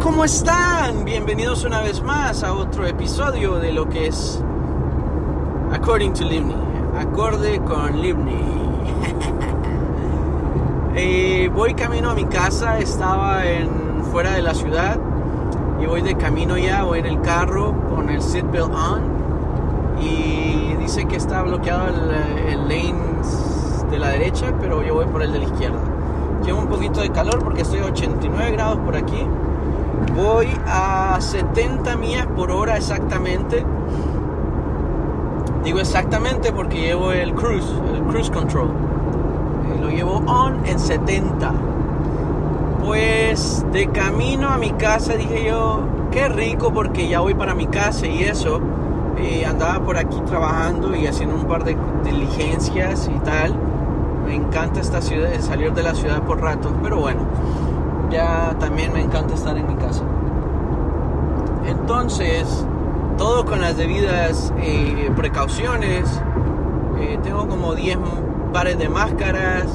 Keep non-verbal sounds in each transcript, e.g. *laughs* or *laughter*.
¿cómo están? Bienvenidos una vez más a otro episodio de lo que es According to Livni. Acorde con Livni. *laughs* Eh, voy camino a mi casa, estaba en, fuera de la ciudad y voy de camino ya, voy en el carro con el seatbelt on y dice que está bloqueado el, el lane de la derecha, pero yo voy por el de la izquierda. Llevo un poquito de calor porque estoy a 89 grados por aquí. Voy a 70 millas por hora exactamente. Digo exactamente porque llevo el cruise, el cruise control. Eh, lo llevo on en 70. Pues de camino a mi casa dije yo, qué rico porque ya voy para mi casa y eso. Eh, andaba por aquí trabajando y haciendo un par de diligencias y tal. Me encanta esta ciudad, salir de la ciudad por rato, pero bueno, también me encanta estar en mi casa. Entonces, todo con las debidas eh, precauciones. Eh, tengo como 10 pares de máscaras.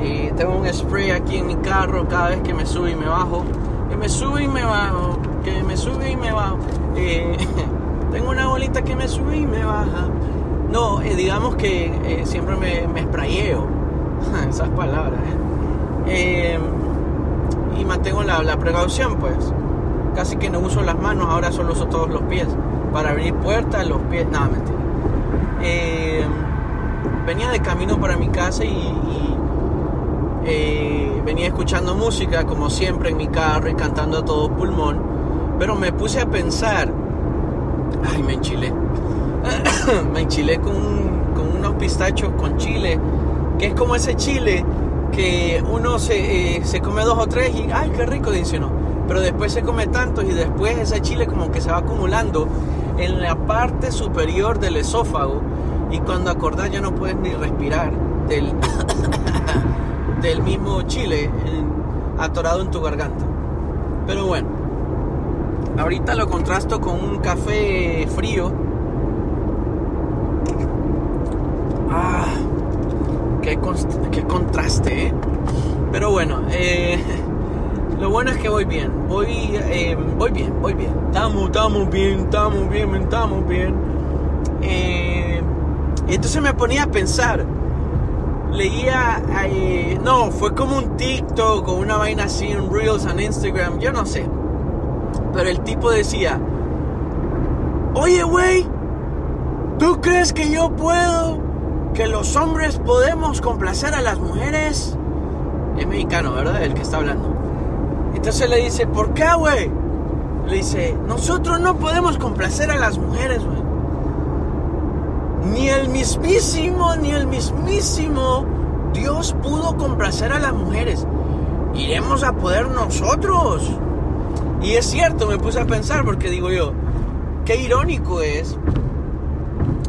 Eh, tengo un spray aquí en mi carro cada vez que me subo y me bajo. Que me sube y me bajo. Que me sube y me bajo. *laughs* tengo una bolita que me sube y me baja. No, digamos que siempre me, me. *laughs* Esas palabras. Y mantengo la, la precaución, pues casi que no uso las manos, ahora solo uso todos los pies. Para abrir puertas, los pies, nada, mentira. Eh, venía de camino para mi casa y, eh, venía escuchando música, como siempre, en mi carro y cantando a todo pulmón. Pero me puse a pensar, ay, me enchilé. *coughs* me enchilé con, con unos pistachos con chile, que es como ese chile que uno se, eh, se come dos o tres y, ay, qué rico, dice uno pero después se come tanto y después ese chile como que se va acumulando en la parte superior del esófago y cuando acordás ya no puedes ni respirar del, *coughs* del mismo chile atorado en tu garganta. Pero bueno, ahorita lo contrasto con un café frío. Ah, qué, contraste, ¿eh? Pero bueno, eh, *laughs* lo bueno es que voy bien, voy, eh, voy bien, voy bien. Estamos, estamos bien, estamos bien, estamos bien. Y entonces me ponía a pensar. Leía, eh, no, fue como un TikTok o una vaina así, en Reels en Instagram, yo no sé. Pero el tipo decía, oye, güey, ¿tú crees que yo puedo, que los hombres podemos complacer a las mujeres? Es mexicano, ¿verdad? El que está hablando. Entonces le dice, ¿por qué, güey? Le dice, nosotros no podemos complacer a las mujeres, güey. Ni el mismísimo, ni el mismísimo Dios pudo complacer a las mujeres. Iremos a poder nosotros. Y es cierto, me puse a pensar porque digo yo, qué irónico es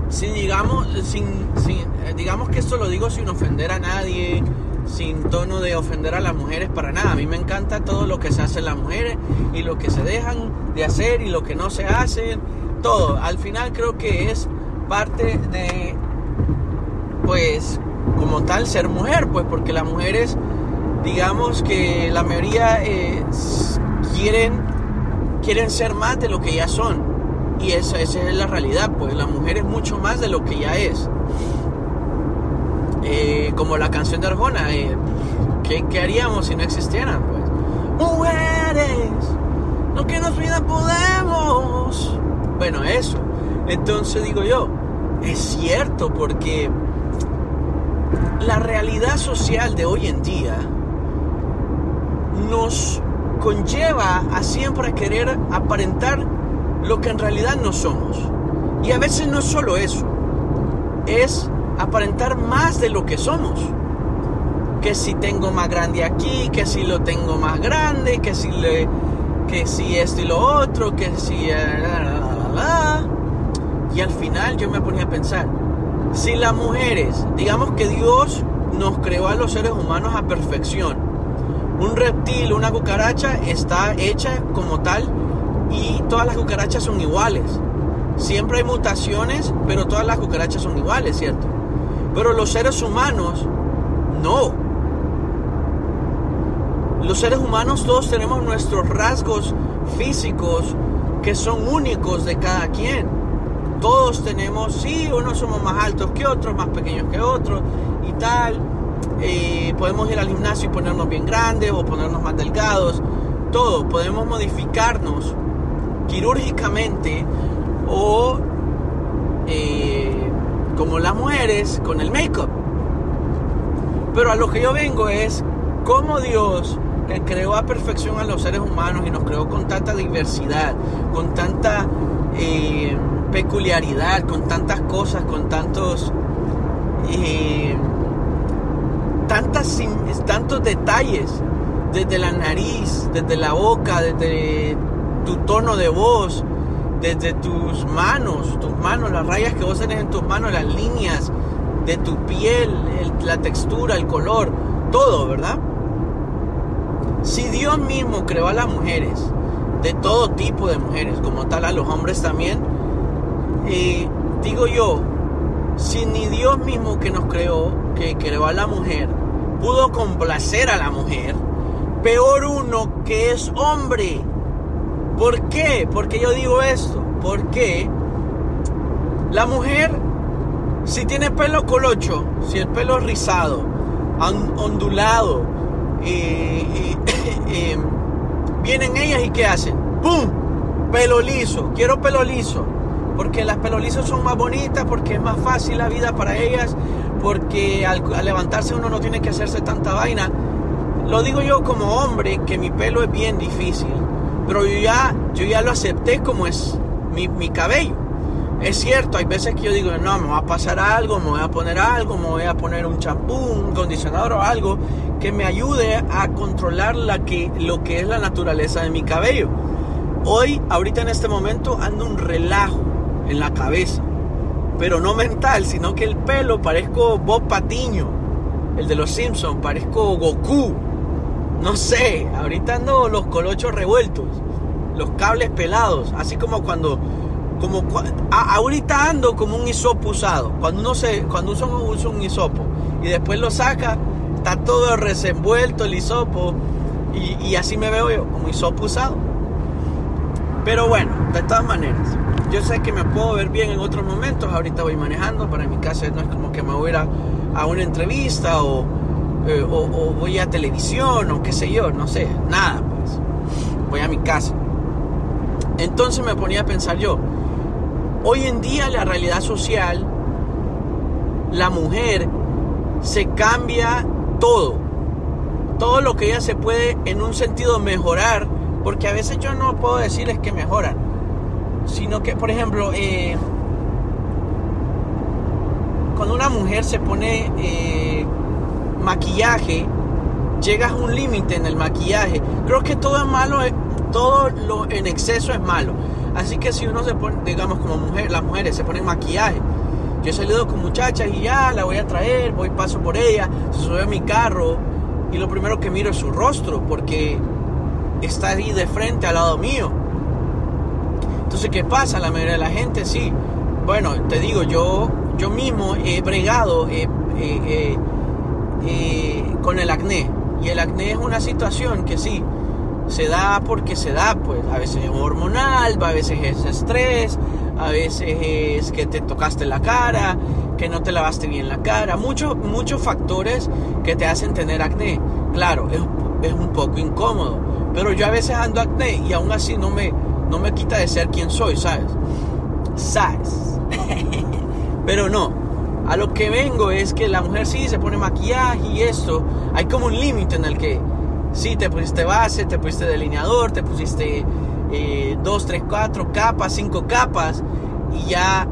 si digamos, sin, sin, digamos que esto lo digo sin ofender a nadie, sin tono de ofender a las mujeres para nada. A mí me encanta todo lo que se hace en las mujeres y lo que se dejan de hacer y lo que no se hace, todo. Al final creo que es parte de, pues, como tal, ser mujer, pues, porque las mujeres, digamos que la mayoría eh, quieren, quieren ser más de lo que ya son. Y esa, esa es la realidad, pues la mujer es mucho más de lo que ya es. Eh, como la canción de Arjona, eh, ¿qué, haríamos si no existieran? Pues, mujeres, lo que nos vida podemos. Bueno, eso. Entonces digo yo, es cierto porque la realidad social de hoy en día nos conlleva a siempre querer aparentar lo que en realidad no somos. Y a veces no es solo eso, es aparentar más de lo que somos. Que si tengo más grande aquí, que si lo tengo más grande, que si le, que si esto y lo otro, que si y al final yo me ponía a pensar, si las mujeres, digamos que Dios nos creó a los seres humanos a perfección, un reptil, una cucaracha está hecha como tal y todas las cucarachas son iguales. Siempre hay mutaciones, pero todas las cucarachas son iguales, ¿cierto? Pero los seres humanos, no. los seres humanos todos tenemos nuestros rasgos físicos que son únicos de cada quien. Todos tenemos, sí, unos somos más altos que otros, más pequeños que otros y tal. Eh, podemos ir al gimnasio y ponernos bien grandes o ponernos más delgados. Todo, podemos modificarnos quirúrgicamente o eh, como las mujeres con el make-up. Pero a lo que yo vengo es cómo Dios, que creó a perfección a los seres humanos y nos creó con tanta diversidad, con tanta eh, peculiaridad, con tantas cosas, con tantos... Eh, tantas, tantos detalles, desde la nariz, desde la boca, desde tu tono de voz, desde tus manos, tus manos, las rayas que vos tenés en tus manos, las líneas de tu piel, la textura, el color, todo, ¿verdad? Si Dios mismo creó a las mujeres, de todo tipo de mujeres, como tal a los hombres también, digo yo, si ni Dios mismo que nos creó, que creó a la mujer, pudo complacer a la mujer, peor uno que es hombre. ¿Por qué? Porque yo digo esto. Porque la mujer, si tiene pelo colocho, si el pelo rizado, ondulado, eh, eh, *coughs* eh, vienen ellas y ¿qué hacen? ¡Pum! Pelo liso. Quiero pelo liso. Porque las pelo lisos son más bonitas, porque es más fácil la vida para ellas, porque al, levantarse uno no tiene que hacerse tanta vaina. Lo digo yo como hombre, que mi pelo es bien difícil, pero yo ya, yo ya lo acepté como es mi, mi cabello. Es cierto, hay veces que yo digo, no, me va a pasar algo, me voy a poner algo, me voy a poner un champú, un acondicionador o algo que me ayude a controlar la que, lo que es la naturaleza de mi cabello. Hoy, ahorita en este momento, ando un relajo en la cabeza pero no mental, sino que el pelo parezco Bob Patiño, el de los Simpsons, parezco Goku. No sé, ahorita ando los colochos revueltos, los cables pelados, así como cuando como ahorita ando como un hisopo usado. Cuando uno se cuando uno usa un hisopo y después lo saca, está todo resenvuelto el hisopo y, así me veo yo, como hisopo usado. Pero bueno, de todas maneras, yo sé que me puedo ver bien en otros momentos. Ahorita voy manejando, para mi casa no es como que me voy a, a una entrevista eh, o, voy a televisión o qué sé yo, no sé, nada, pues. Voy a mi casa. Entonces me ponía a pensar yo, hoy en día la realidad social, la mujer se cambia todo. Todo lo que ella se puede en un sentido mejorar, porque a veces yo no puedo decirles que mejoran sino que, por ejemplo, eh, cuando una mujer se pone eh, maquillaje, llegas a un límite en el maquillaje. Creo que todo es malo, eh, todo lo en exceso es malo. Así que si uno se pone, digamos como mujer, las mujeres se ponen maquillaje. Yo he salido con muchachas y ya la voy a traer, voy paso por ella, se sube a mi carro y lo primero que miro es su rostro porque está ahí de frente al lado mío. Entonces, ¿qué pasa? La mayoría de la gente, sí. Bueno, te digo, yo, yo mismo he bregado eh, eh, eh, con el acné. Y el acné es una situación que sí, se da porque se da, pues a veces es hormonal, a veces es estrés, a veces es que te tocaste la cara, que no te lavaste bien la cara, muchos muchos factores que te hacen tener acné. Claro, es, es un poco incómodo, pero yo a veces ando acné y aún así no me, no me quita de ser quien soy, ¿sabes? ¿Sabes? *laughs* Pero no, a lo que vengo es que la mujer sí se pone maquillaje y esto, hay como un límite en el que sí te pusiste base, te pusiste delineador, te pusiste eh, dos, tres, cuatro capas, cinco capas y ya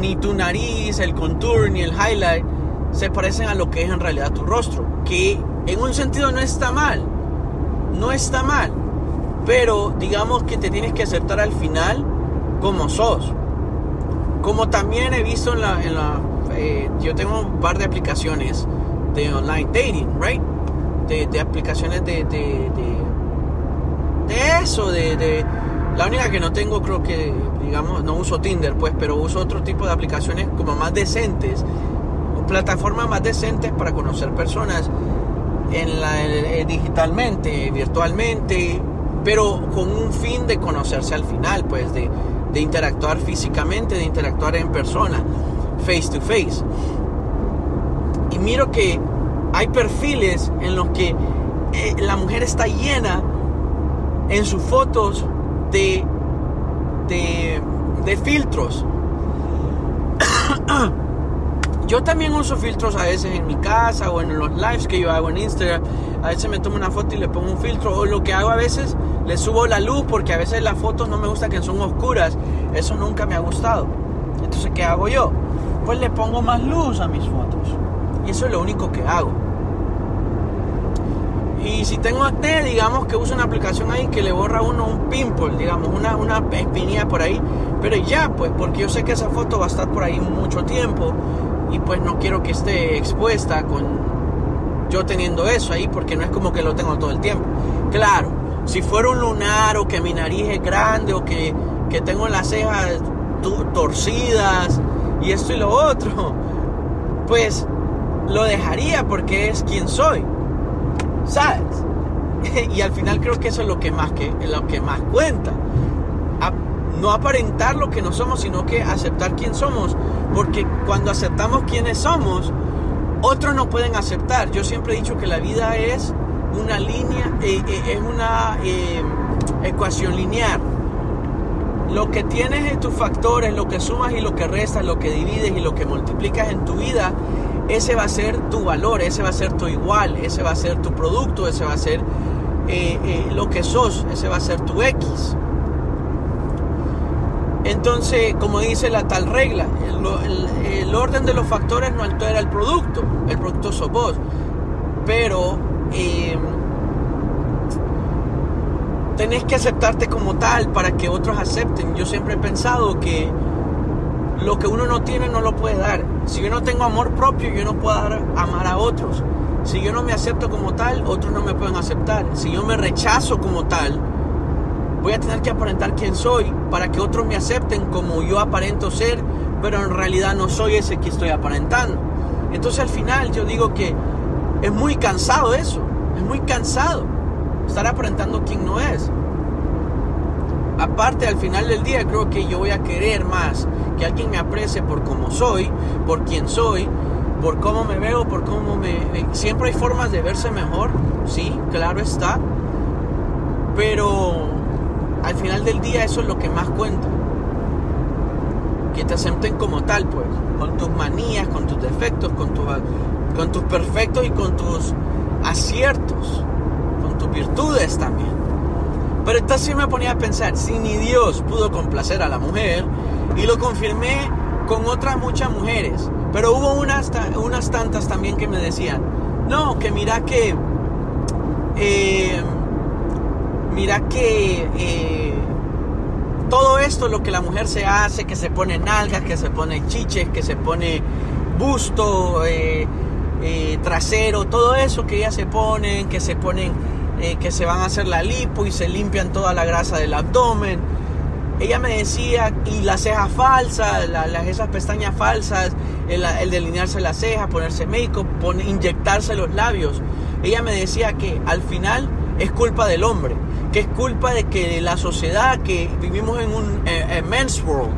ni tu nariz, el contour ni el highlight se parecen a lo que es en realidad tu rostro, que en un sentido no está mal, no está mal, pero digamos que te tienes que aceptar al final como sos. Como también he visto en la... yo tengo un par de aplicaciones de online dating, right? De, de aplicaciones de, de, de, eso, de. La única que no tengo creo que, digamos, no uso Tinder, pues, pero uso otro tipo de aplicaciones como más decentes, plataformas más decentes para conocer personas. en la, eh, digitalmente, virtualmente, pero con un fin de conocerse al final, pues de, de interactuar físicamente, de interactuar en persona, face to face. Y miro que hay perfiles en los que eh, la mujer está llena en sus fotos de, de, de filtros. *coughs* Yo también uso filtros a veces en mi casa o en los lives que yo hago en Instagram. A veces me tomo una foto y le pongo un filtro. O lo que hago a veces, le subo la luz porque a veces las fotos no me gusta que son oscuras. Eso nunca me ha gustado. Entonces, ¿qué hago yo? Pues le pongo más luz a mis fotos. Y eso es lo único que hago. Y si tengo acné, digamos que uso una aplicación ahí que le borra uno un pimple, digamos, una, una espinilla por ahí. Pero ya, pues, porque yo sé que esa foto va a estar por ahí mucho tiempo y pues no quiero que esté expuesta con yo teniendo eso ahí porque no es como que lo tengo todo el tiempo. Claro, si fuera un lunar o que mi nariz es grande o que, que tengo las cejas torcidas y esto y lo otro, pues lo dejaría porque es quien soy. ¿Sabes? *laughs* y al final creo que eso es lo que más, que, lo que más cuenta no aparentar lo que no somos, sino que aceptar quién somos. Porque cuando aceptamos quiénes somos, otros no pueden aceptar. Yo siempre he dicho que la vida es una línea, eh, eh, es una eh, ecuación lineal. Lo que tienes en tus factores, lo que sumas y lo que restas, lo que divides y lo que multiplicas en tu vida, ese va a ser tu valor, ese va a ser tu igual, ese va a ser tu producto, ese va a ser lo que sos, ese va a ser tu X. Entonces, como dice la tal regla, el, orden de los factores no altera el producto, el producto sos vos. Pero em, tenés que aceptarte como tal para que otros acepten. Yo siempre he pensado que lo que uno no tiene no lo puede dar. Si yo no tengo amor propio, yo no puedo dar, amar a otros. Si yo no me acepto como tal, otros no me pueden aceptar. Si yo me rechazo como tal, voy a tener que aparentar quién soy para que otros me acepten como yo aparento ser, pero en realidad no soy ese que estoy aparentando. Entonces al final yo digo que es muy cansado eso, es muy cansado estar aparentando quién no es. Aparte, al final del día creo que yo voy a querer más que alguien me aprecie por cómo soy, por quién soy, por cómo me veo, por cómo me... Siempre hay formas de verse mejor, sí, claro está. Pero al final del día eso es lo que más cuenta. Que te acepten como tal, pues, con tus manías, con tus defectos, con, con tus perfectos y con tus aciertos, virtudes también. Pero entonces sí me ponía a pensar, si ni Dios pudo complacer a la mujer, y lo confirmé con otras muchas mujeres, pero hubo unas, unas tantas también que me decían, no, que mira que... Eh, mira que eh, todo esto, lo que la mujer se hace, que se pone nalgas, que se pone chiches, que se pone busto, eh, trasero, todo eso que ellas se ponen, que se ponen, que se van a hacer la lipo y se limpian toda la grasa del abdomen. Ella me decía, y las cejas falsas, las, esas pestañas falsas, el, delinearse las cejas, ponerse make-up, inyectarse los labios. Ella me decía que al final es culpa del hombre que es culpa de que la sociedad, que vivimos en un eh, eh, men's world,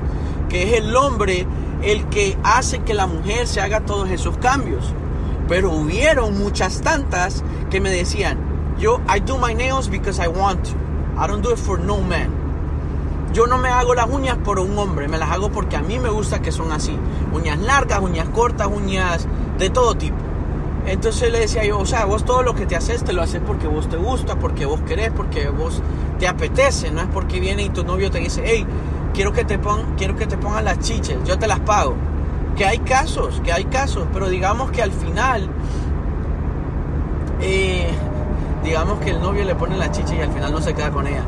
que es el hombre el que hace que la mujer se haga todos esos cambios. Pero hubieron muchas tantas que me decían, yo, I do my nails because I want to. I don't do it for no man. Yo no me hago las uñas por un hombre, me las hago porque a mí me gusta que son así. Uñas largas, uñas cortas, uñas de todo tipo. Entonces le decía yo, o sea, vos todo lo que te haces te lo haces porque vos te gusta, porque vos querés, porque vos te apetece, no es porque viene y tu novio te dice, hey, quiero que te, pon, quiero que te pongan las chiches, yo te las pago. Que hay casos, que hay casos, pero digamos que al final, eh, digamos que el novio le pone las chiches y al final no se queda con ella.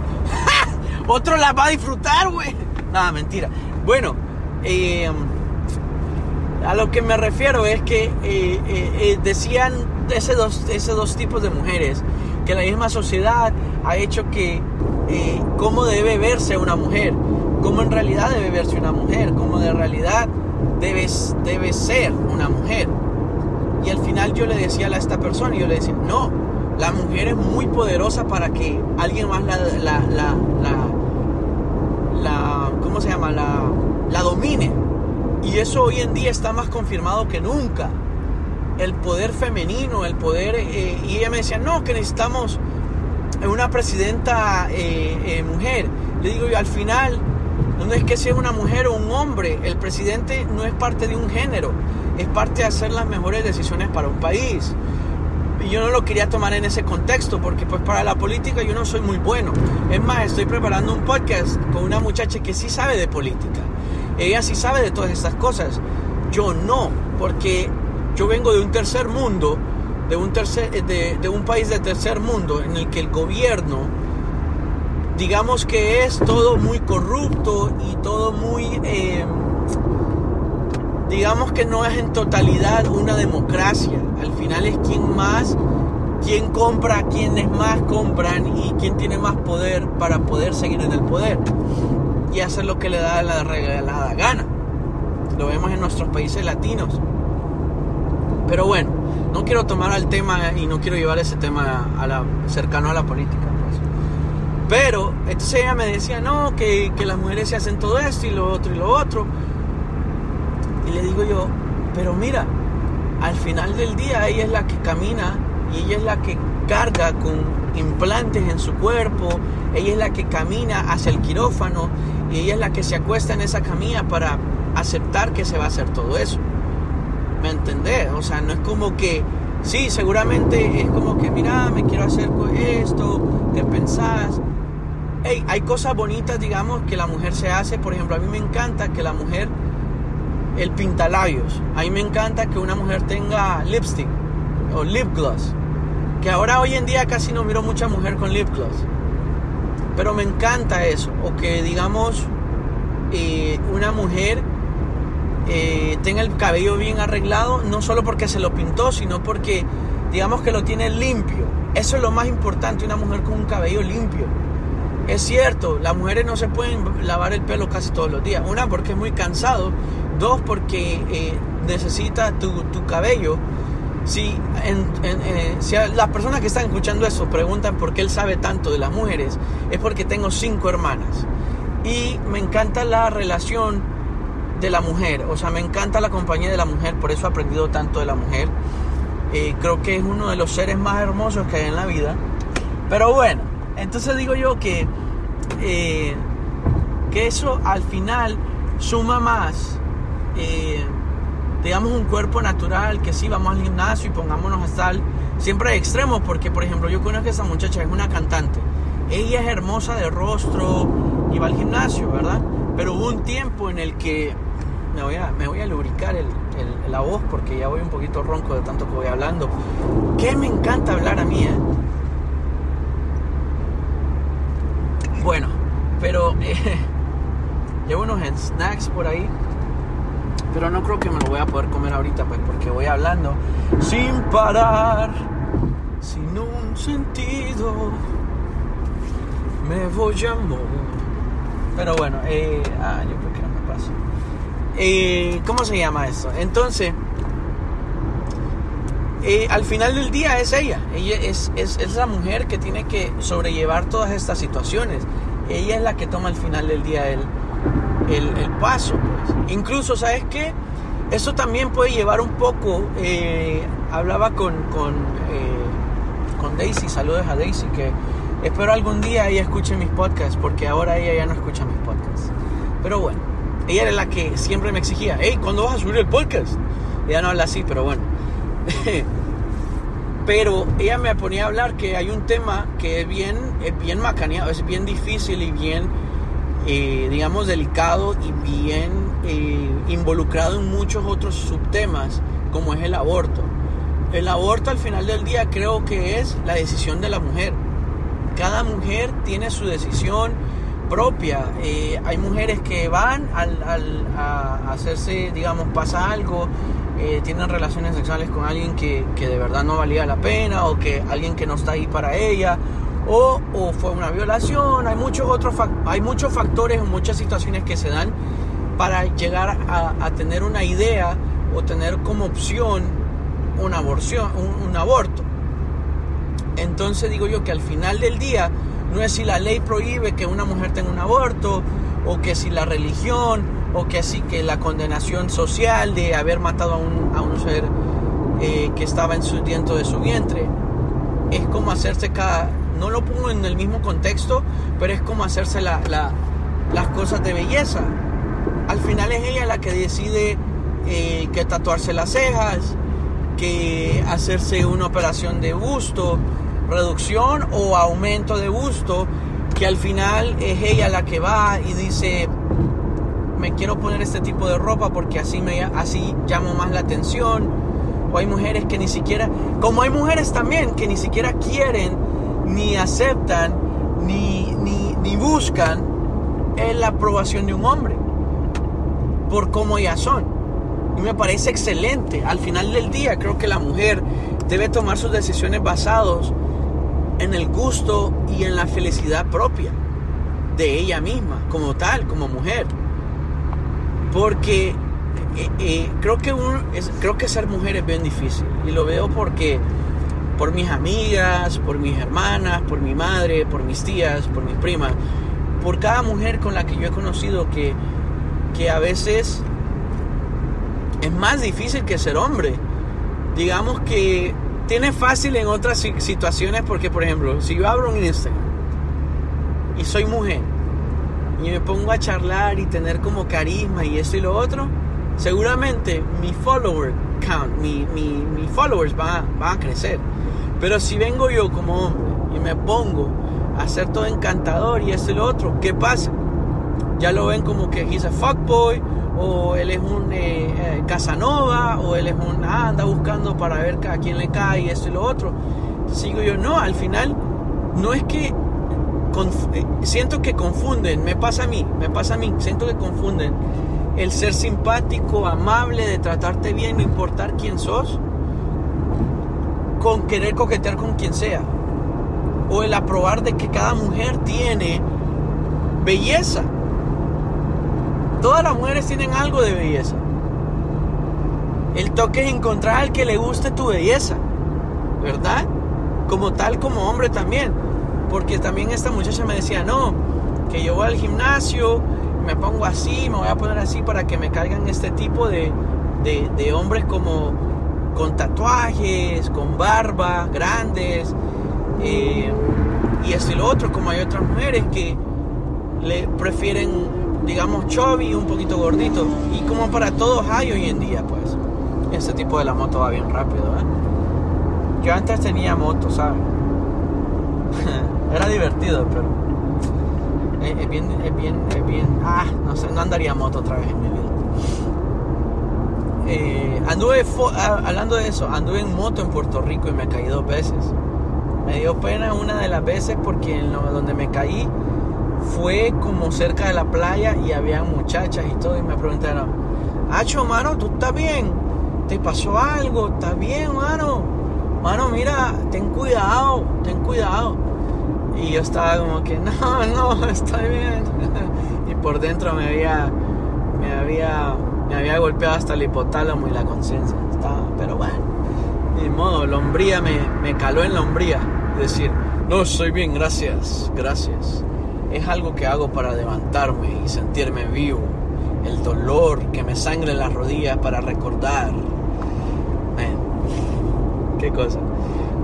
*laughs* Otro las va a disfrutar, güey. Nada, mentira. Bueno, eh, a lo que me refiero es que eh, eh, decían ese dos, esos dos tipos de mujeres, que la misma sociedad ha hecho que cómo debe verse una mujer, cómo en realidad debe verse una mujer, cómo de realidad debe, debe ser una mujer. Y al final yo le decía a esta persona, y yo le decía, no, la mujer es muy poderosa para que alguien más la, la, la, la, ¿cómo se llama? La, la domine. Y eso hoy en día está más confirmado que nunca. El poder femenino, el poder... Eh, y ella me decía, no, que necesitamos una presidenta eh, eh, mujer. Le digo yo, al final, no es que sea una mujer o un hombre, el presidente no es parte de un género, es parte de hacer las mejores decisiones para un país. Y yo no lo quería tomar en ese contexto, porque pues para la política yo no soy muy bueno. Es más, estoy preparando un podcast con una muchacha que sí sabe de política. Ella sí sabe de todas estas cosas. Yo no, porque yo vengo de un tercer mundo de un, tercer, de, de, un país de tercer mundo en el que el gobierno, digamos que es todo muy corrupto y todo muy, eh, digamos que no es en totalidad una democracia. Al final es quien más, quien compra, quienes más compran y quien tiene más poder para poder seguir en el poder y hacer lo que le da la regalada gana. Lo vemos en nuestros países latinos. Pero bueno, no quiero tomar al tema y no quiero llevar ese tema a la, cercano a la política. Pues. Pero entonces ella me decía, no, que, que las mujeres se hacen todo esto y lo otro y lo otro. Le digo yo, pero mira, al final del día ella es la que camina y ella es la que carga con implantes en su cuerpo, ella es la que camina hacia el quirófano y ella es la que se acuesta en esa camilla para aceptar que se va a hacer todo eso. ¿Me entendés? O sea, no es como que, sí, seguramente es como que, mira, me quiero hacer esto, ¿qué pensás? Hey, hay cosas bonitas, digamos, que la mujer se hace. Por ejemplo, a mí me encanta que la mujer, el pintalabios. A mí me encanta que una mujer tenga lipstick o lip gloss. Que ahora hoy en día casi no miro mucha mujer con lip gloss. Pero me encanta eso. O que digamos, eh, una mujer eh, tenga el cabello bien arreglado, no solo porque se lo pintó, sino porque digamos que lo tiene limpio. Eso es lo más importante, una mujer con un cabello limpio. Es cierto, las mujeres no se pueden lavar el pelo casi todos los días. Una, porque es muy cansado. Dos, porque eh, necesita tu, cabello. Si, eh, las personas que están escuchando eso preguntan por qué él sabe tanto de las mujeres, es porque tengo cinco hermanas. Y me encanta la relación de la mujer. O sea, me encanta la compañía de la mujer, por eso he aprendido tanto de la mujer. Eh, creo que es uno de los seres más hermosos que hay en la vida. Pero bueno, entonces digo yo que, que eso al final suma más, eh, digamos, un cuerpo natural, que si vamos al gimnasio y pongámonos a estar siempre hay extremos, porque por ejemplo yo conozco a esa muchacha, es una cantante. Ella es hermosa de rostro y va al gimnasio, ¿verdad? Pero hubo un tiempo en el que me voy a, me voy a lubricar el, la voz porque ya voy un poquito ronco de tanto que voy hablando. Que me encanta hablar a mí, ¿eh? Bueno, pero *laughs* eh, llevo unos snacks por ahí. Pero no creo que me lo voy a poder comer ahorita, pues porque voy hablando sin parar, sin un sentido. Me voy a morir. Pero bueno, eh, ah, yo creo que no me paso. Eh, ¿Cómo se llama eso? Entonces, eh, al final del día es ella. Ella es, es, es, la mujer que tiene que sobrellevar todas estas situaciones. Ella es la que toma al final del día el, el, paso. Pues. Incluso, ¿sabes qué? Eso también puede llevar un poco. Eh, hablaba con, con, con Daisy, saludos a Daisy, que Espero algún día ella escuche mis podcasts, porque ahora ella ya no escucha mis podcasts. Pero bueno, ella era la que siempre me exigía, hey, ¿cuándo vas a subir el podcast? Ella no habla así, pero bueno. *laughs* pero ella me ponía a hablar que hay un tema que es bien, es bien macaneado, es bien difícil y bien, eh, digamos, delicado y bien eh, involucrado en muchos otros subtemas, como es el aborto. El aborto al final del día creo que es la decisión de la mujer cada mujer tiene su decisión propia. Eh, hay mujeres que van al, a hacerse, digamos, pasa algo, eh, tienen relaciones sexuales con alguien que, que, de verdad no valía la pena o que alguien que no está ahí para ella. O, o fue una violación, hay muchos otros hay muchos factores, muchas situaciones que se dan para llegar a, a tener una idea o tener como opción una aborción, un, aborto. Entonces digo yo que al final del día no es si la ley prohíbe que una mujer tenga un aborto o que si la religión o que así que la condenación social de haber matado a un, a un ser eh, que estaba en su, dentro de su vientre. Es como hacerse cada, no lo pongo en el mismo contexto, pero es como hacerse la, las cosas de belleza. Al final es ella la que decide eh, que tatuarse las cejas, que hacerse una operación de busto, reducción o aumento de busto, que al final es ella la que va y dice, me quiero poner este tipo de ropa porque así, me, así llamo más la atención. O hay mujeres que ni siquiera, como hay mujeres también que ni siquiera quieren, ni aceptan, ni, ni, ni buscan la aprobación de un hombre por cómo ellas son. Y me parece excelente. Al final del día creo que la mujer debe tomar sus decisiones basados en el gusto y en la felicidad propia de ella misma, como tal, como mujer. Porque eh, eh, creo, que creo que ser mujer es bien difícil. Y lo veo porque por mis amigas, por mis hermanas, por mi madre, por mis tías, por mis primas, por cada mujer con la que yo he conocido que, que a veces es más difícil que ser hombre. Digamos que tiene fácil en otras situaciones porque, por ejemplo, si yo abro un Instagram y soy mujer y me pongo a charlar y tener como carisma y esto y lo otro, seguramente mi follower count, mi, mi, followers van a, crecer. Pero si vengo yo como hombre y me pongo a ser todo encantador y esto y lo otro, ¿qué pasa? Ya lo ven como que he's a fuckboy o él es un eh, eh, Casanova, o él es un, ah, anda buscando para ver a quién le cae y esto y lo otro. Sigo yo, no, al final no es que eh, siento que confunden, me pasa a mí, me pasa a mí, siento que confunden el ser simpático, amable, de tratarte bien, no importar quién sos, con querer coquetear con quien sea. O el aprobar de que cada mujer tiene belleza Todas las mujeres tienen algo de belleza. El toque es encontrar al que le guste tu belleza, ¿verdad? Como tal, como hombre también. Porque también esta muchacha me decía, no, que yo voy al gimnasio, me pongo así, me voy a poner así para que me caigan este tipo de, de, hombres como con tatuajes, con barba, grandes, eh, y y lo otro, como hay otras mujeres que le prefieren digamos, chubby, un poquito gordito. Y como para todos hay hoy en día, pues. Este tipo de la moto va bien rápido, ¿eh? Yo antes tenía moto, ¿sabes? *laughs* Era divertido, pero... Es, bien, es bien, es bien... Ah, no sé, no andaría moto otra vez en mi vida. Eh, anduve, ah, hablando de eso, anduve en moto en Puerto Rico y me caí dos veces. Me dio pena una de las veces porque en donde me caí fue como cerca de la playa y había muchachas y todo y me preguntaron, Hacho, mano, ¿tú estás bien? ¿Te pasó algo? ¿Estás bien, mano? Mano, mira, ten cuidado, ten cuidado. Y yo estaba como que, no, no, *laughs* estoy bien. *laughs* y por dentro me había, me había, me había golpeado hasta el hipotálamo y la conciencia. Pero bueno, de modo, la hombría me, me caló en la hombría. Decir, no, estoy bien, gracias, gracias es algo que hago para levantarme y sentirme vivo. El dolor que me sangre en las rodillas para recordar. qué cosa.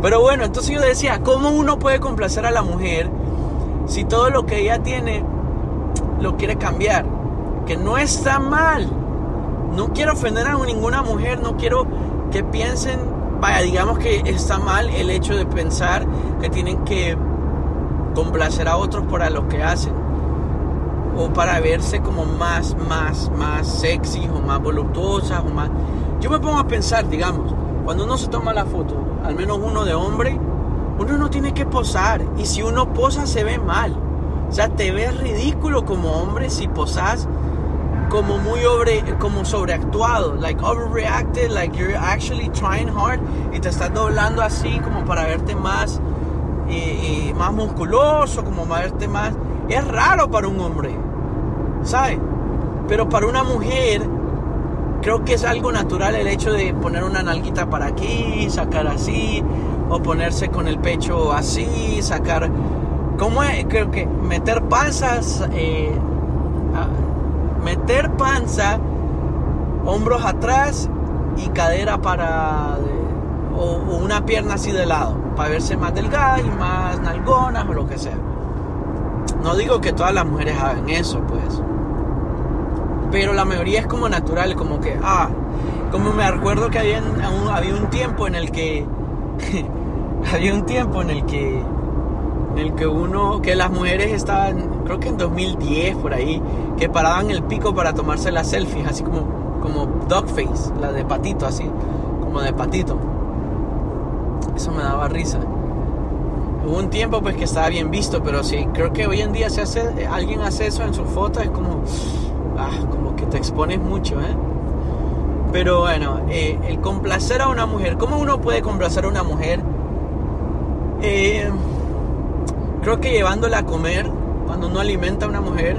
Pero bueno, entonces yo decía, ¿cómo uno puede complacer a la mujer si todo lo que ella tiene lo quiere cambiar? Que no está mal. No quiero ofender a ninguna mujer, no quiero que piensen, vaya, digamos que está mal el hecho de pensar que tienen que complacer a otros para lo que hacen o para verse como más, más, más sexy o más voluptuosas o más... Yo me pongo a pensar, digamos, cuando uno se toma la foto, al menos uno de hombre, uno no tiene que posar y si uno posa se ve mal. O sea, te ves ridículo como hombre si posas como muy sobre, como sobreactuado, like overreacted, like you're actually trying hard y te estás doblando así como para verte más y, más musculoso, como verte más. Es raro para un hombre, ¿sabes? Pero para una mujer creo que es algo natural el hecho de poner una nalguita para aquí, sacar así, o ponerse con el pecho así, sacar... ¿Cómo? Creo que meter panzas, eh, meter panza, hombros atrás y cadera para... O, una pierna así de lado, para verse más delgada y más nalgonas o lo que sea. No digo que todas las mujeres hagan eso, pues. Pero la mayoría es como natural, como que, ah, como me acuerdo que había, un, había un tiempo en el que, *laughs* había un tiempo en el que, en el que uno, que las mujeres estaban, creo que en 2010 por ahí, que paraban el pico para tomarse las selfies, así como, como face, la de patito, así, como de patito. Eso me daba risa. Hubo un tiempo pues que estaba bien visto, pero sí, creo que hoy en día se hace, alguien hace eso en su foto, es como, ah, como que te expones mucho, ¿eh? Pero bueno, eh, el complacer a una mujer, ¿cómo uno puede complacer a una mujer? Eh, creo que llevándola a comer, cuando uno alimenta a una mujer,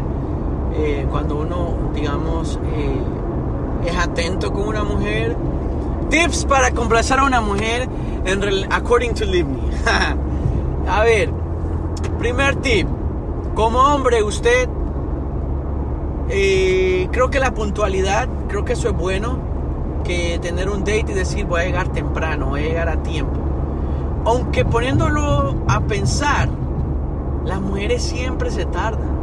eh, cuando uno, digamos, es atento con una mujer. Tips para complacer a una mujer, according to Live *laughs* A ver, primer tip. Como hombre, usted, eh, creo que la puntualidad, creo que eso es bueno, que tener un date y decir voy a llegar temprano, voy a llegar a tiempo. Aunque poniéndolo a pensar, las mujeres siempre se tardan.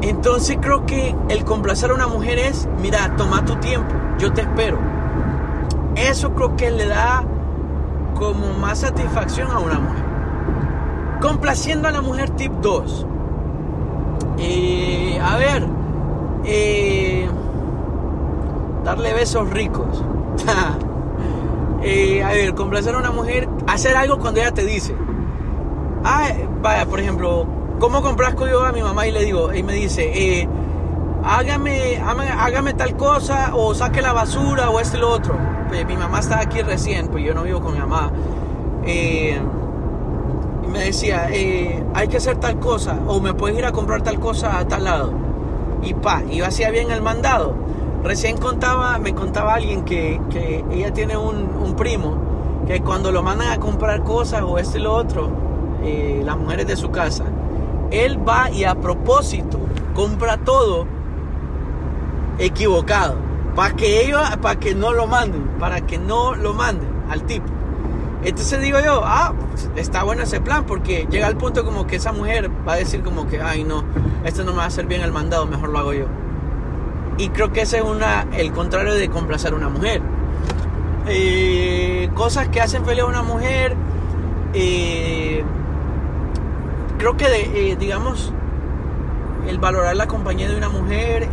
Entonces creo que el complacer a una mujer es, mira, toma tu tiempo, yo te espero. Eso creo que le da como más satisfacción a una mujer. Complaciendo a la mujer tip 2. Eh, a ver, eh, darle besos ricos. *laughs* Eh, a ver, complacer a una mujer, hacer algo cuando ella te dice. Ah, vaya, por ejemplo, ¿cómo complazco yo a mi mamá y le digo, y me dice, hágame, hágame, tal cosa o saque la basura o este lo otro. Pues, mi mamá está aquí recién, pues yo no vivo con mi mamá. Eh, y me decía, eh, hay que hacer tal cosa o me puedes ir a comprar tal cosa a tal lado. Y pa, y hacía bien el mandado. Recién contaba, me contaba alguien que, que ella tiene un, un, primo que cuando lo mandan a comprar cosas o este y lo otro, eh, las mujeres de su casa, él va y a propósito compra todo equivocado. Para que ellos, para que no lo manden, para que no lo manden al tipo. Entonces digo yo, ah, está bueno ese plan, porque llega al punto como que esa mujer va a decir como que, ay no, esto no me va a hacer bien el mandado, mejor lo hago yo. Y creo que ese es una, el contrario de complacer a una mujer. Eh, cosas que hacen feliz a una mujer, eh, creo que, eh, digamos, el valorar la compañía de una mujer,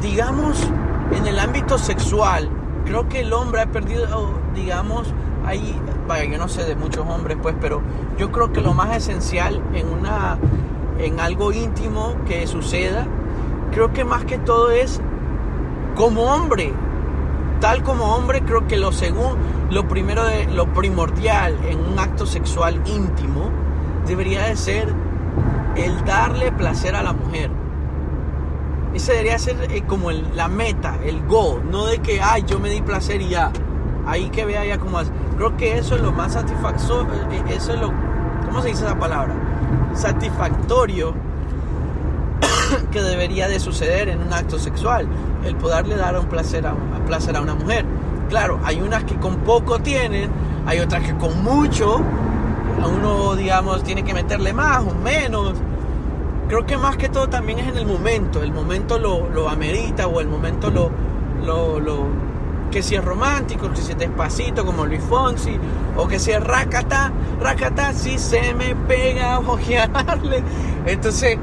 digamos, en el ámbito sexual, creo que el hombre ha perdido, digamos, ahí, vaya, yo no sé de muchos hombres, pues, pero yo creo que lo más esencial en una, en algo íntimo que suceda, creo que más que todo es como hombre, tal como hombre, creo que lo segundo, lo primero de, lo primordial en un acto sexual íntimo debería de ser el darle placer a la mujer ese debería ser eh, como la meta, el go, no de que, ay, yo me di placer y ya. Ahí que vea ya como Creo que eso es lo más satisfactorio, eh, eso es lo, ¿cómo se dice esa palabra? Satisfactorio *coughs* que debería de suceder en un acto sexual, el poderle dar un placer a, un placer a una mujer. Claro, hay unas que con poco tienen, hay otras que con mucho, a uno, digamos, tiene que meterle más o menos creo que más que todo también es en el momento, el momento lo, lo amerita o el momento lo, lo, lo, que si es romántico, que si es despacito como Luis Fonsi, o que si es racata, racata, si se me pega ojearle. Entonces,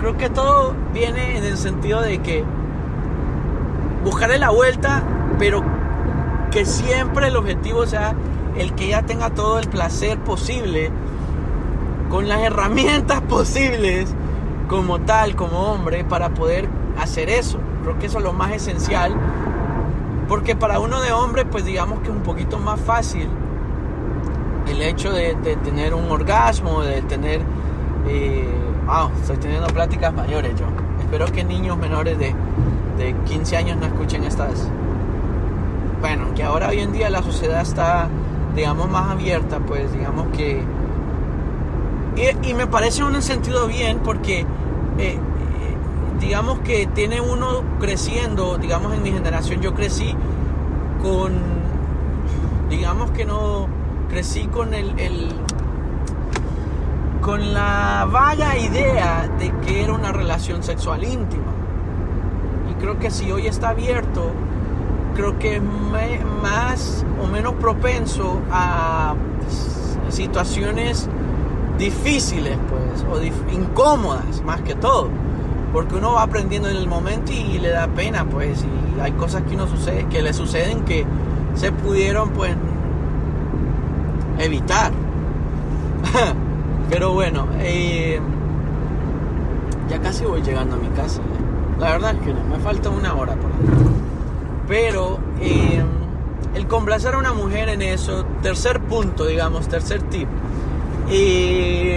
creo que todo viene en el sentido de que buscarle la vuelta, pero que siempre el objetivo sea el que ella tenga todo el placer posible, con las herramientas *laughs* posibles como tal, como hombre, para poder hacer eso. Creo que eso es lo más esencial. Porque para uno de hombre, pues digamos que es un poquito más fácil el hecho de, tener un orgasmo, de tener... Eh, wow, estoy teniendo pláticas mayores yo. espero que niños menores de, de 15 años no escuchen estas. Bueno, que ahora hoy en día la sociedad está, digamos, más abierta, pues digamos que... Y, me parece un sentido bien porque, eh, digamos que tiene uno creciendo, digamos en mi generación yo crecí con, digamos que no, crecí con el con la vaga idea de que era una relación sexual íntima. Y creo que si hoy está abierto, creo que es más o menos propenso a situaciones difíciles, pues, o incómodas más que todo. Porque uno va aprendiendo en el momento y, le da pena, pues, y hay cosas que uno sucede, que le suceden que se pudieron, pues, evitar. *laughs* Pero bueno, eh, ya casi voy llegando a mi casa. ¿eh? La verdad es que no, me falta una hora por ahí. Pero eh, el complacer a una mujer en eso, tercer punto, digamos, tercer tip.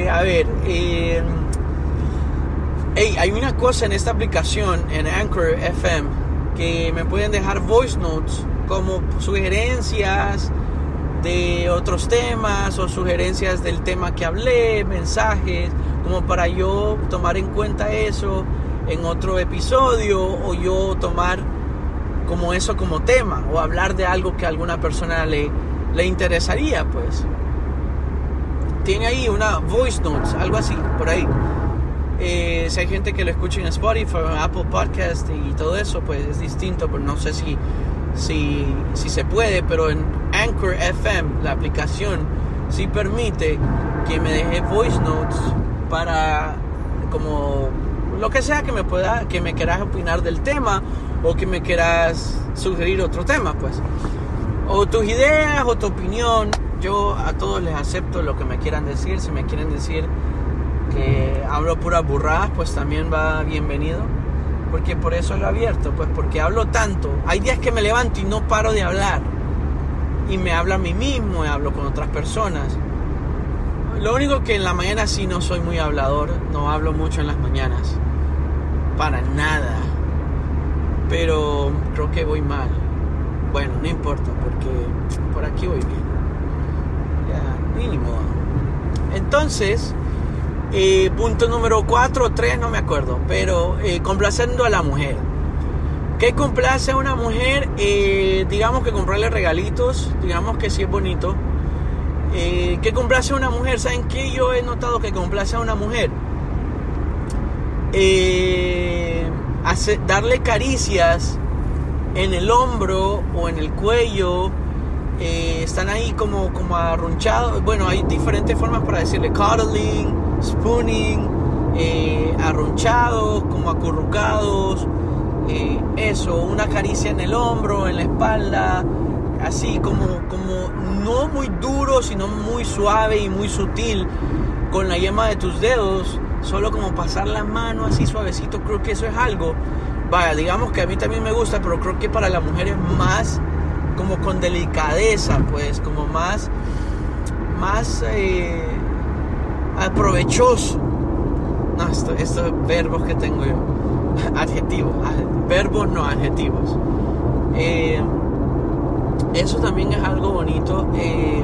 a ver, hay una cosa en esta aplicación, en Anchor FM, que me pueden dejar voice notes como sugerencias de otros temas o sugerencias del tema que hablé, mensajes, como para yo tomar en cuenta eso en otro episodio o yo tomar como eso como tema o hablar de algo que a alguna persona le, le interesaría, pues. Tiene ahí una voice notes, algo así, por ahí. Eh, si hay gente que lo escucha en Spotify, Apple Podcast y todo eso, pues es distinto, pero no sé si, si, si se puede, pero en Anchor FM, la aplicación, sí permite que me deje voice notes para como lo que sea que me pueda, que me quieras opinar del tema o que me quieras sugerir otro tema, pues. O tus ideas o tu opinión, yo a todos les acepto lo que me quieran decir, si me quieren decir que hablo puras burradas, pues también va bienvenido. Porque por eso lo abierto, pues porque hablo tanto. Hay días que me levanto y no paro de hablar. Y me hablo a mí mismo, hablo con otras personas. Lo único que en la mañana sí no soy muy hablador, no hablo mucho en las mañanas. Para nada. Pero creo que voy mal. Bueno, no importa, porque por aquí voy bien. Ya, mínimo. Entonces, eh, punto número 4 o 3, no me acuerdo, pero eh, complaciendo a la mujer. ¿Qué complace a una mujer? Eh, digamos que comprarle regalitos, digamos que sí es bonito. ¿Qué complace a una mujer? ¿Saben qué yo he notado que complace a una mujer? Darle caricias en el hombro o en el cuello. están ahí como, como. Bueno, hay diferentes formas para decirle cuddling spooning, eh, como acurrucados, eh, eso, una caricia en el hombro, en la espalda, así como, como no muy duro, sino muy suave y muy sutil, con la yema de tus dedos, solo como pasar la mano así suavecito, creo que eso es algo, vaya, digamos que a mí también me gusta, pero creo que para la mujer es más como con delicadeza, pues, como más, más... Eh, aprovechoso. No, estos verbos que tengo yo. *laughs* Adjetivos. Verbos no adjetivos. Eh, eso también es algo bonito. Eh,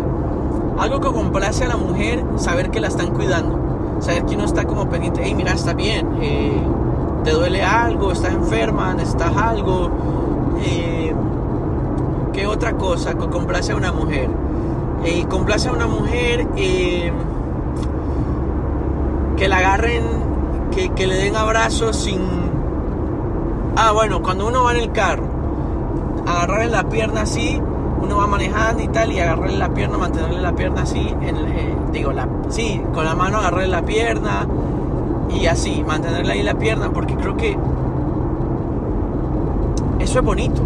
algo que complace a la mujer, saber que la están cuidando. Saber que uno está como pendiente, hey, mira, está bien. Eh, te duele algo, estás enferma, necesitas algo. ¿Qué otra cosa que complace a una mujer? Y complace a una mujer que la agarren, que, le den abrazos sin... Ah, bueno, cuando uno va en el carro, agarrarle la pierna así, uno va manejando y tal, y agarrarle la pierna, mantenerle la pierna así, en, eh, digo, la, sí, con la mano agarrarle la pierna y así, mantenerle ahí la pierna, porque creo que eso es bonito,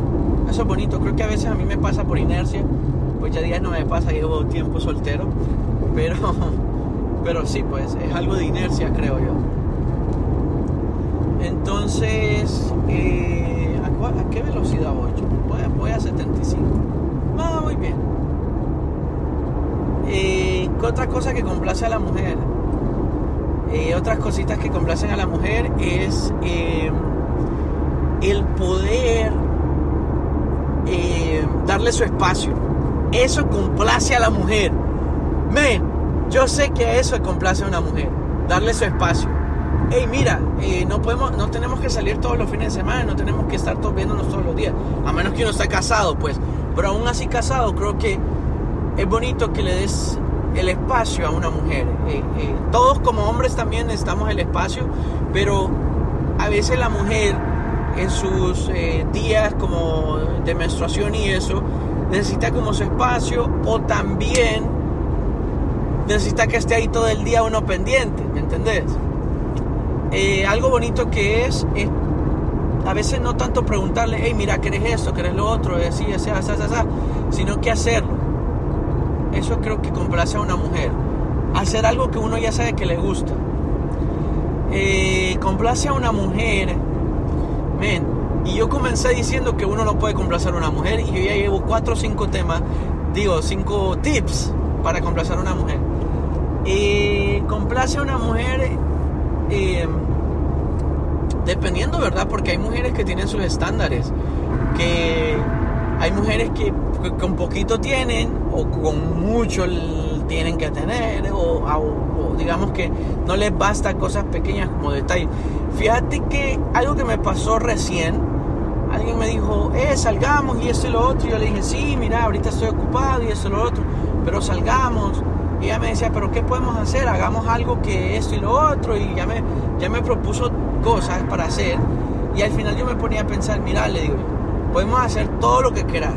eso es bonito, creo que a veces a mí me pasa por inercia, pues ya días no me pasa, llevo tiempo soltero, *laughs* pero Pero sí, pues es algo de inercia, creo yo. Entonces, eh, ¿a, qué velocidad voy Voy, a 75. Ah, muy bien. Eh, ¿Qué otra cosa que complace a la mujer? Eh, otras cositas que complacen a la mujer es eh, el poder eh, darle su espacio. Eso complace a la mujer. Men, yo sé que eso complace a una mujer. Darle su espacio. Hey, mira, no podemos, no tenemos que salir todos los fines de semana, no tenemos que estar todos viéndonos todos los días, a menos que uno esté casado, pues. Pero aún así casado, creo que es bonito que le des el espacio a una mujer. Eh, eh, todos como hombres también necesitamos el espacio, pero a veces la mujer en sus eh, días como de menstruación y eso, necesita como su espacio o también necesita que esté ahí todo el día uno pendiente, ¿me entendés? algo bonito que es, a veces no tanto preguntarle, hey, mira, ¿querés esto? ¿Querés lo otro? Así, así, así, así, así, sino que hacerlo eso creo que complace a una mujer. Hacer algo que uno ya sabe que le gusta. Eh, complace a una mujer. Men, y yo comencé diciendo que uno no puede complacer a una mujer y yo ya llevo cuatro o cinco temas, digo, cinco tips para complacer a una mujer. Eh, complace a una mujer eh, dependiendo, ¿verdad? Porque hay mujeres que tienen sus estándares, que hay mujeres que con poquito tienen con mucho tienen que tener o, digamos que no les basta cosas pequeñas como detalles. Fíjate que algo que me pasó recién, alguien me dijo, eh, salgamos y eso y lo otro. Yo le dije, sí, mira, ahorita estoy ocupado y eso y lo otro, pero salgamos. Y ella me decía, pero ¿qué podemos hacer? Hagamos algo que esto y lo otro. Y ya me, ya me propuso cosas para hacer. Y al final yo me ponía a pensar, mira, le digo, podemos hacer todo lo que quieras,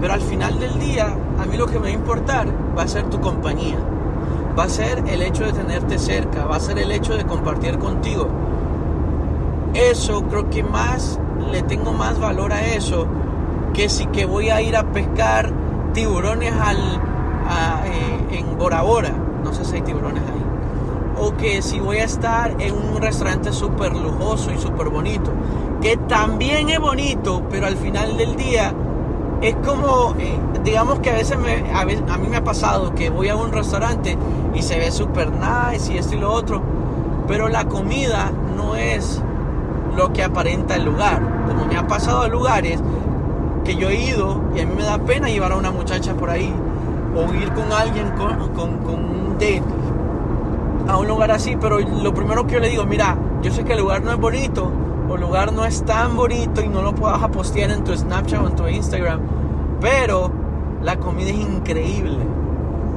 pero al final del día, lo que me va a importar va a ser tu compañía, va a ser el hecho de tenerte cerca, va a ser el hecho de compartir contigo. Eso creo que más le tengo más valor a eso que si que voy a ir a pescar tiburones al, eh, en Bora Bora. No sé si hay tiburones ahí o que si voy a estar en un restaurante súper lujoso y súper bonito, que también es bonito, pero al final del día es como, eh, digamos que a veces, me, a mí me ha pasado que voy a un restaurante y se ve súper nice y esto y lo otro, pero la comida no es lo que aparenta el lugar, como me ha pasado a lugares que yo he ido y a mí me da pena llevar a una muchacha por ahí o ir con alguien con, con, con un date a un lugar así, pero lo primero que yo le digo, mira, yo sé que el lugar no es bonito, o lugar no es tan bonito y no lo puedas postear en tu Snapchat o en tu Instagram, pero la comida es increíble.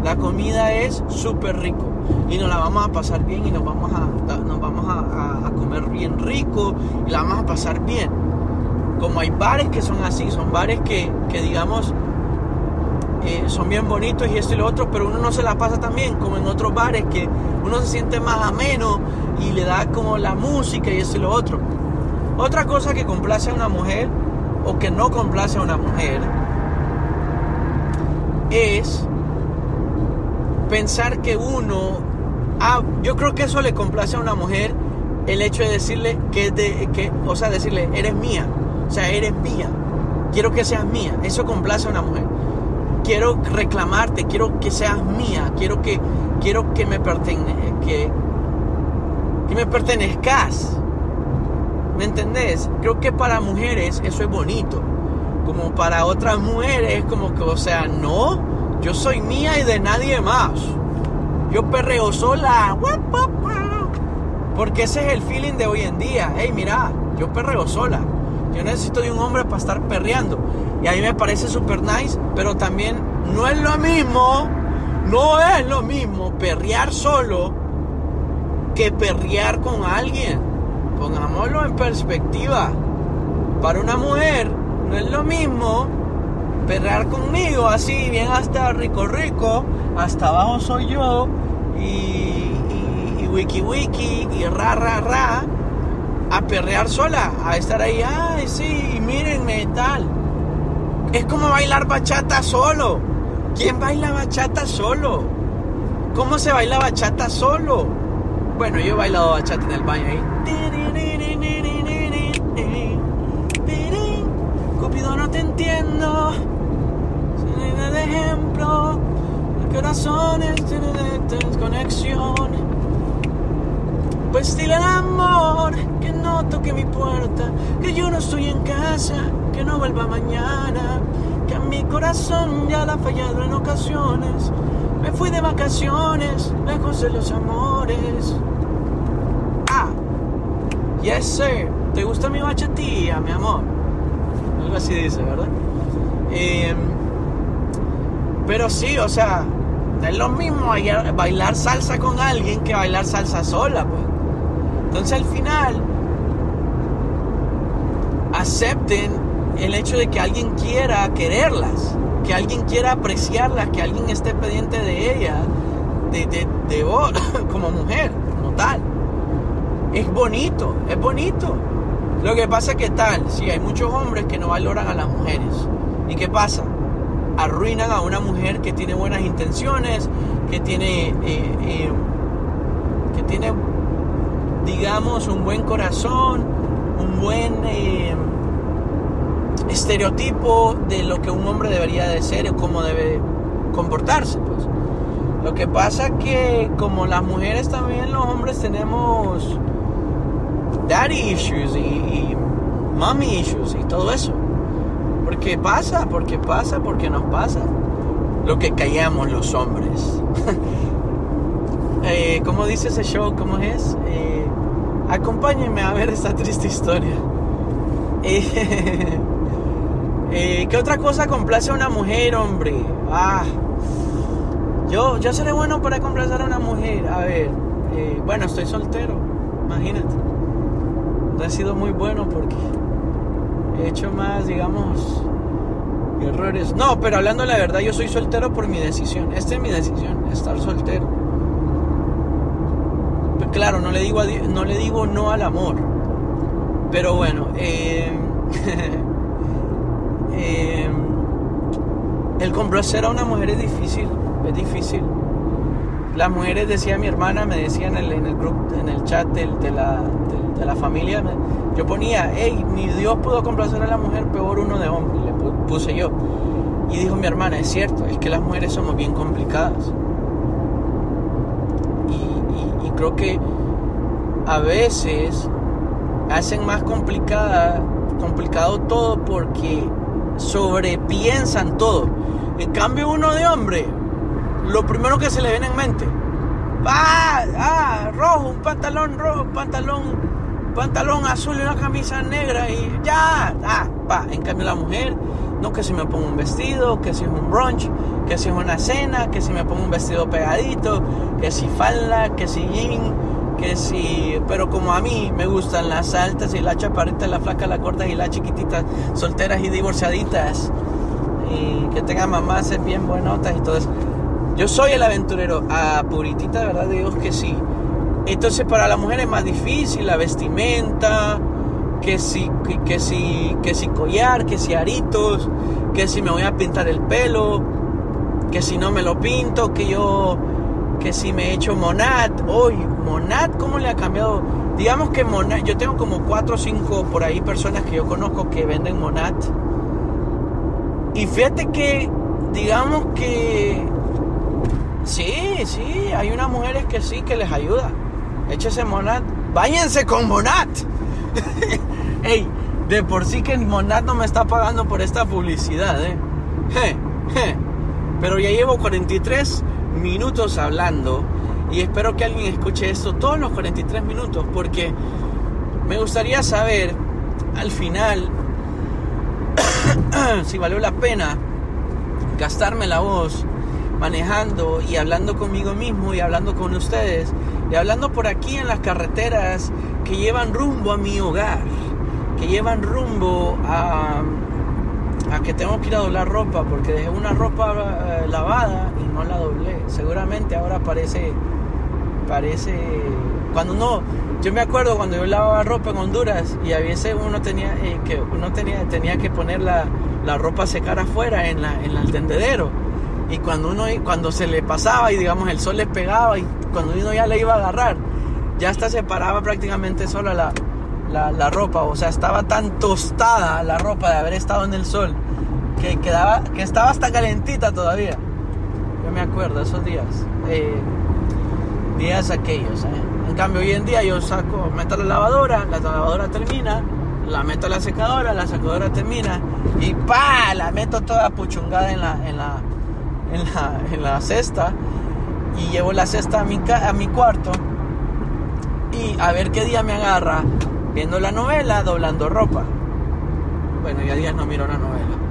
La comida es súper rico y nos la vamos a pasar bien y nos vamos a, nos vamos a, comer bien rico y la vamos a pasar bien. Como hay bares que son así, son bares que, que digamos, eh, son bien bonitos y esto y lo otro, pero uno no se la pasa tan bien como en otros bares que uno se siente más ameno y le da como la música y esto y lo otro. Otra cosa que complace a una mujer o que no complace a una mujer es pensar que uno, ah, yo creo que eso le complace a una mujer el hecho de decirle que, de, que, o sea, decirle, eres mía, o sea, eres mía, quiero que seas mía, eso complace a una mujer. Quiero reclamarte, quiero que seas mía, quiero que, quiero que me, que, que me pertenezcas. ¿Me entendés? Creo que para mujeres eso es bonito. Como para otras mujeres, como que, o sea, no, yo soy mía y de nadie más. Yo perreo sola. Porque ese es el feeling de hoy en día. Hey, mira, yo perreo sola. Yo necesito de un hombre para estar perreando. Y a mí me parece súper nice, pero también no es lo mismo, no es lo mismo perrear solo que perrear con alguien. Pongámoslo en perspectiva. Para una mujer no es lo mismo perrear conmigo así, bien hasta rico rico, hasta abajo soy yo y, wiki wiki y ra ra ra a perrear sola, a estar ahí, ay sí, mírenme tal es como bailar bachata solo. ¿Quién baila bachata solo? ¿Cómo se baila bachata solo? Bueno, yo he bailado bachata en el baño ahí. Cupido, no te entiendo. de ejemplo. El corazón es conexión. Pues dile al amor que no toque mi puerta, que yo no estoy en casa, que no vuelva mañana, que a mi corazón ya la ha fallado en ocasiones. Me fui de vacaciones, lejos de los amores. Ah, yes sir, ¿te gusta mi bachatía, mi amor? Algo así dice, ¿verdad? Eh, pero sí, o sea, es lo mismo bailar salsa con alguien que bailar salsa sola, pues. Entonces al final, acepten el hecho de que alguien quiera quererlas, que alguien quiera apreciarlas, que alguien esté pendiente de ella, de, de, de vos, *coughs* como mujer, como tal. Es bonito, es bonito. Lo que pasa es que tal, si hay muchos hombres que no valoran a las mujeres. ¿Y qué pasa? Arruinan a una mujer que tiene buenas intenciones, que tiene, eh, eh, que tiene digamos, un buen corazón, un buen eh, estereotipo de lo que un hombre debería de ser o cómo debe comportarse. Pues. Lo que pasa que como las mujeres también los hombres tenemos daddy issues y, mommy issues y todo eso. Porque pasa, porque pasa, porque nos pasa. Lo que callamos los hombres. *laughs* eh, ¿Cómo dice ese show? ¿Cómo es? Eh, acompáñenme a ver esta triste historia. *laughs* Eh, eh, ¿Qué otra cosa complace a una mujer, hombre? Ah, yo, yo seré bueno para complacer a una mujer. A ver, eh, bueno, estoy soltero, imagínate. No he sido muy bueno porque he hecho más, digamos, errores. No, pero hablando la verdad, yo soy soltero por mi decisión. Esta es mi decisión, estar soltero. Pues claro, no le digo, no, le digo no al amor. Pero bueno, eh, *laughs* eh, el complacer a una mujer es difícil, es difícil. Las mujeres, decía mi hermana, me decía en el, en en el chat de, la, de, la, familia, yo ponía, hey, mi Dios pudo complacer a la mujer, peor uno de hombre, le puse yo. Y dijo mi hermana, es cierto, es que las mujeres somos bien complicadas. Y, creo que a veces hacen más complicado todo porque sobrepiensan todo. En cambio uno de hombre, lo primero que se le viene en mente, ah, ah, rojo, un pantalón rojo, un pantalón, pantalón azul y una camisa negra y ya, ah, va. En cambio la mujer, no que si me pongo un vestido, que si es un brunch, que si es una cena, que si me pongo un vestido pegadito, que si falda, que si jean, que si, pero como a mí me gustan las altas y las chaparritas, las flacas, las cortas y las chiquititas, solteras y divorciaditas, y que tengan mamás bien buenotas y todo eso. Yo soy el aventurero, a puritita de verdad Dios que sí. Entonces para la mujer es más difícil la vestimenta, que si, que, que si, que si collar, que si aritos, que si me voy a pintar el pelo, que si no me lo pinto, que yo, que si me he hecho monat, hoy monat, ¿cómo le ha cambiado? Digamos que monat, yo tengo como cuatro o cinco por ahí personas que yo conozco que venden monat. Y fíjate que, digamos que Sí, sí, hay unas mujeres que sí que les ayuda. Échese Monat. Báñense con Monat. *laughs* Ey, de por sí que Monat no me está pagando por esta publicidad, ¿eh? Pero ya llevo 43 minutos hablando y espero que alguien escuche esto todos los 43 minutos porque me gustaría saber al final *coughs* si valió la pena gastarme la voz manejando y hablando conmigo mismo y hablando con ustedes y hablando por aquí en las carreteras que llevan rumbo a mi hogar, que llevan rumbo a, que tengo que ir a doblar ropa porque dejé una ropa eh, lavada y no la doblé. Seguramente ahora parece, parece, cuando uno, yo me acuerdo cuando yo lavaba ropa en Honduras y a veces uno tenía eh, que uno tenía, tenía que poner la, la ropa a secar afuera en, la, en el tendedero y cuando uno cuando se le pasaba y digamos el sol le pegaba y cuando uno ya le iba a agarrar ya hasta se paraba prácticamente sola la, la, ropa o sea estaba tan tostada la ropa de haber estado en el sol que quedaba que estaba hasta calentita todavía yo me acuerdo esos días eh, días aquellos. ¿eh? En cambio, hoy en día yo saco, meto la lavadora, la lavadora termina, la meto la secadora, la secadora termina y pa, la meto toda puchungada en la, en la, en la, en la cesta y llevo la cesta a mi, a mi cuarto y a ver qué día me agarra viendo la novela, doblando ropa. Bueno, ya días no miro la novela.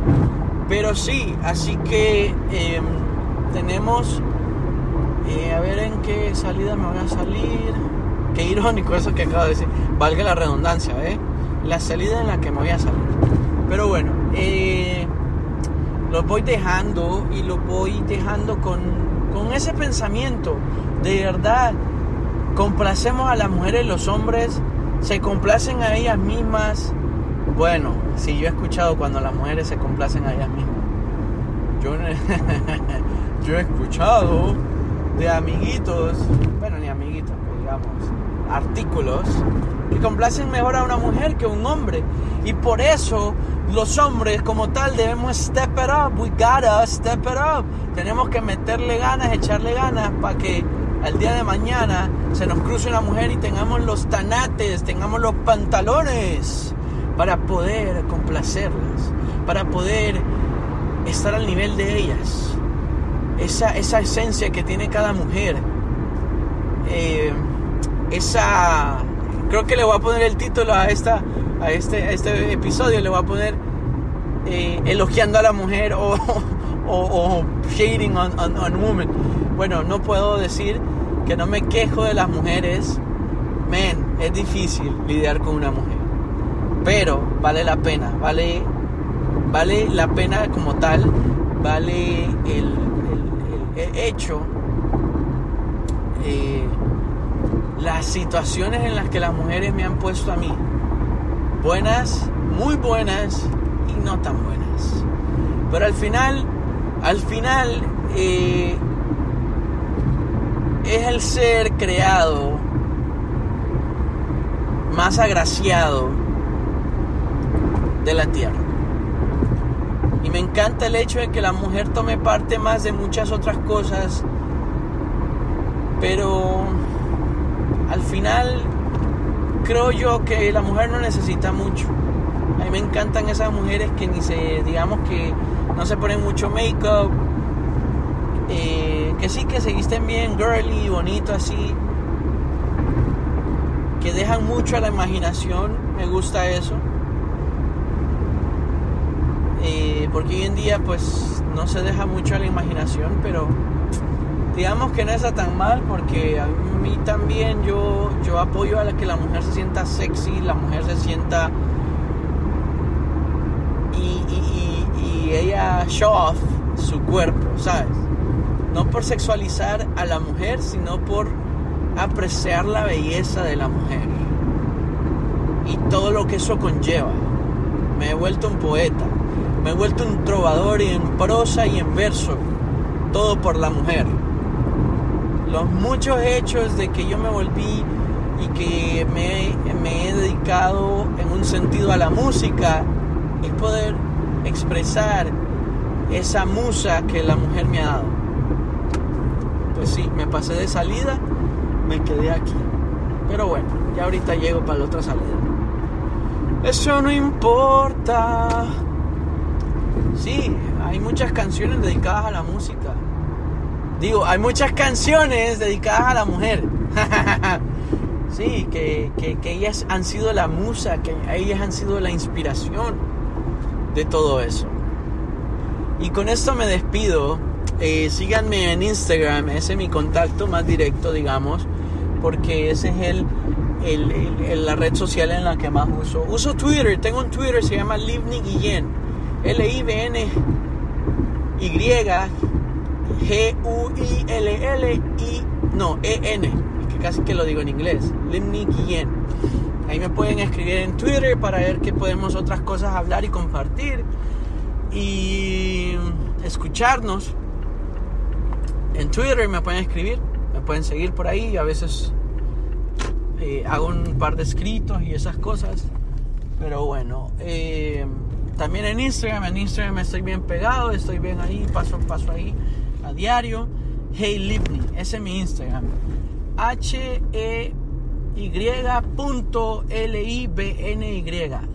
Pero sí, así que em, tenemos, eh, a ver en qué salida me voy a salir. Qué irónico eso que acabo de decir. Valga la redundancia, ¿eh? La salida en la que me voy a salir. Pero bueno, eh, lo voy dejando y lo voy dejando con, con ese pensamiento. De verdad, complacemos a las mujeres, los hombres se complacen a ellas mismas. Bueno, si yo he escuchado cuando las mujeres se complacen a ellas mismas. Yo, *laughs* he escuchado de amiguitos, bueno, ni amiguitos, digamos, artículos que complacen mejor a una mujer que a un hombre. Y por eso los hombres como tal debemos step it up. We gotta step it up. Tenemos que meterle ganas, echarle ganas para que al día de mañana se nos cruce una mujer y tengamos los tanates, tengamos los pantalones para poder complacerlas, para poder estar al nivel de ellas. Esa, esa esencia que tiene cada mujer. Eh, esa. Creo que le voy a poner el título a, esta, a, este, este episodio, le voy a poner eh, elogiando a la mujer o, *laughs* o, shading on, on, woman. Bueno, no puedo decir que no me quejo de las mujeres. Men, es difícil lidiar con una mujer. Pero vale la pena, vale, vale la pena como tal, vale el, hecho, eh, las situaciones en las que las mujeres me han puesto a mí. Buenas, muy buenas y no tan buenas. Pero al final, al final, eh, es el ser creado más agraciado de la tierra. Y me encanta el hecho de que la mujer tome parte más de muchas otras cosas, pero al final creo yo que la mujer no necesita mucho. A mí me encantan esas mujeres que ni se, digamos que no se ponen mucho make-up, eh, que sí que se visten bien girly, bonito así, que dejan mucho a la imaginación, me gusta eso. Eh, porque hoy en día pues no se deja mucho a la imaginación, pero digamos que no está tan mal porque a mí también yo, yo apoyo a que la mujer se sienta sexy, la mujer se sienta y, y, y ella show off su cuerpo, ¿sabes? no por sexualizar a la mujer, sino por apreciar la belleza de la mujer y todo lo que eso conlleva. Me he vuelto un poeta, me he vuelto un trovador en prosa y en verso, todo por la mujer. Los muchos hechos de que yo me volví y que me, he dedicado en un sentido a la música es poder expresar esa musa que la mujer me ha dado. Pues sí, me pasé de salida, me quedé aquí. Pero bueno, ya ahorita llego para la otra salida. Eso no importa. Sí, hay muchas canciones dedicadas a la música. Digo, hay muchas canciones dedicadas a la mujer. *laughs* sí, que, que, ellas han sido la musa, que ellas han sido la inspiración de todo eso. Y con esto me despido eh, síganme en Instagram, ese es mi contacto más directo, digamos, porque ese es el, el, la red social en la que más uso. Uso Twitter, tengo un Twitter, se llama Livni Guillén, L-I-V-N-Y, G-U-I-L-L-I, no, E-N, que casi que lo digo en inglés, Livni Guillén. Ahí me pueden escribir en Twitter para ver que podemos otras cosas hablar y compartir y escucharnos en Twitter me pueden escribir, me pueden seguir por ahí, a veces eh, hago un par de escritos y esas cosas, pero bueno, eh, también en Instagram, en Instagram estoy bien pegado, estoy bien ahí, paso a paso ahí, a diario, Hey Livni, ese es mi Instagram. H E y.L-I-B-N-Y.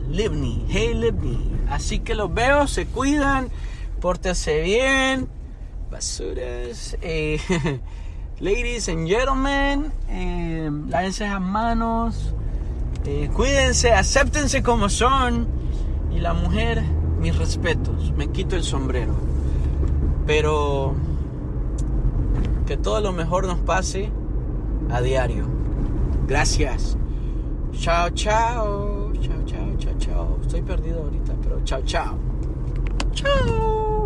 Livni. Hey Livni. Así que los veo, se cuidan, pórtense bien. Basuras. Eh, *laughs* ladies and gentlemen, eh, lávense las manos. Eh, cuídense, acéptense como son. Y la mujer, mis respetos. Me quito el sombrero. Pero que todo lo mejor nos pase a diario. Gracias. Chao, chao. Chao, chao, chao, chao. Estoy perdido ahorita, pero chao, chao. Chao.